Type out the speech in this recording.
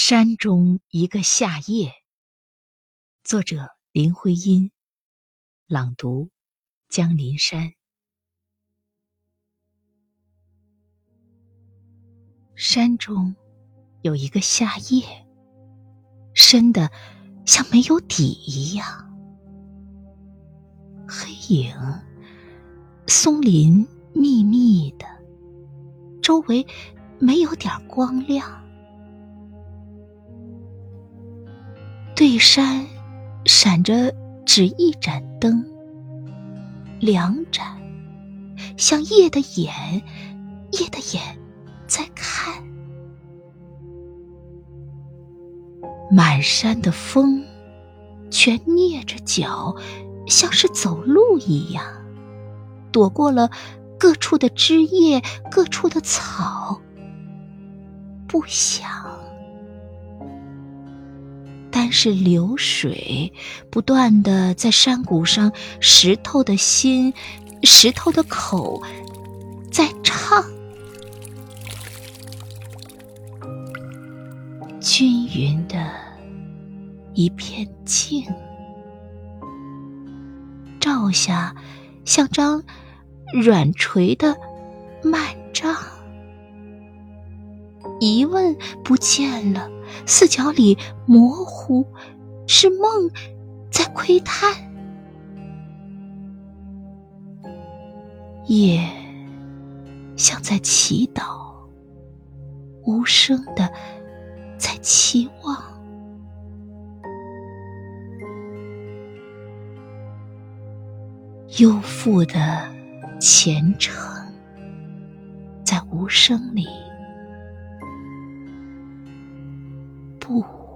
山中一个夏夜，作者林徽因，朗读江林山。山中有一个夏夜，深的像没有底一样，黑影，松林密密的，周围没有点光亮。对山闪着只一盏灯，两盏，像夜的眼，夜的眼在看。满山的风，全蹑着脚，像是走路一样，躲过了各处的枝叶，各处的草，不想。是流水不断的在山谷上，石头的心，石头的口，在唱。均匀的一片静，照下像张软垂的幔帐。疑问不见了。四角里模糊，是梦在窥探。夜像在祈祷，无声的在期望。悠富的虔诚，在无声里。不。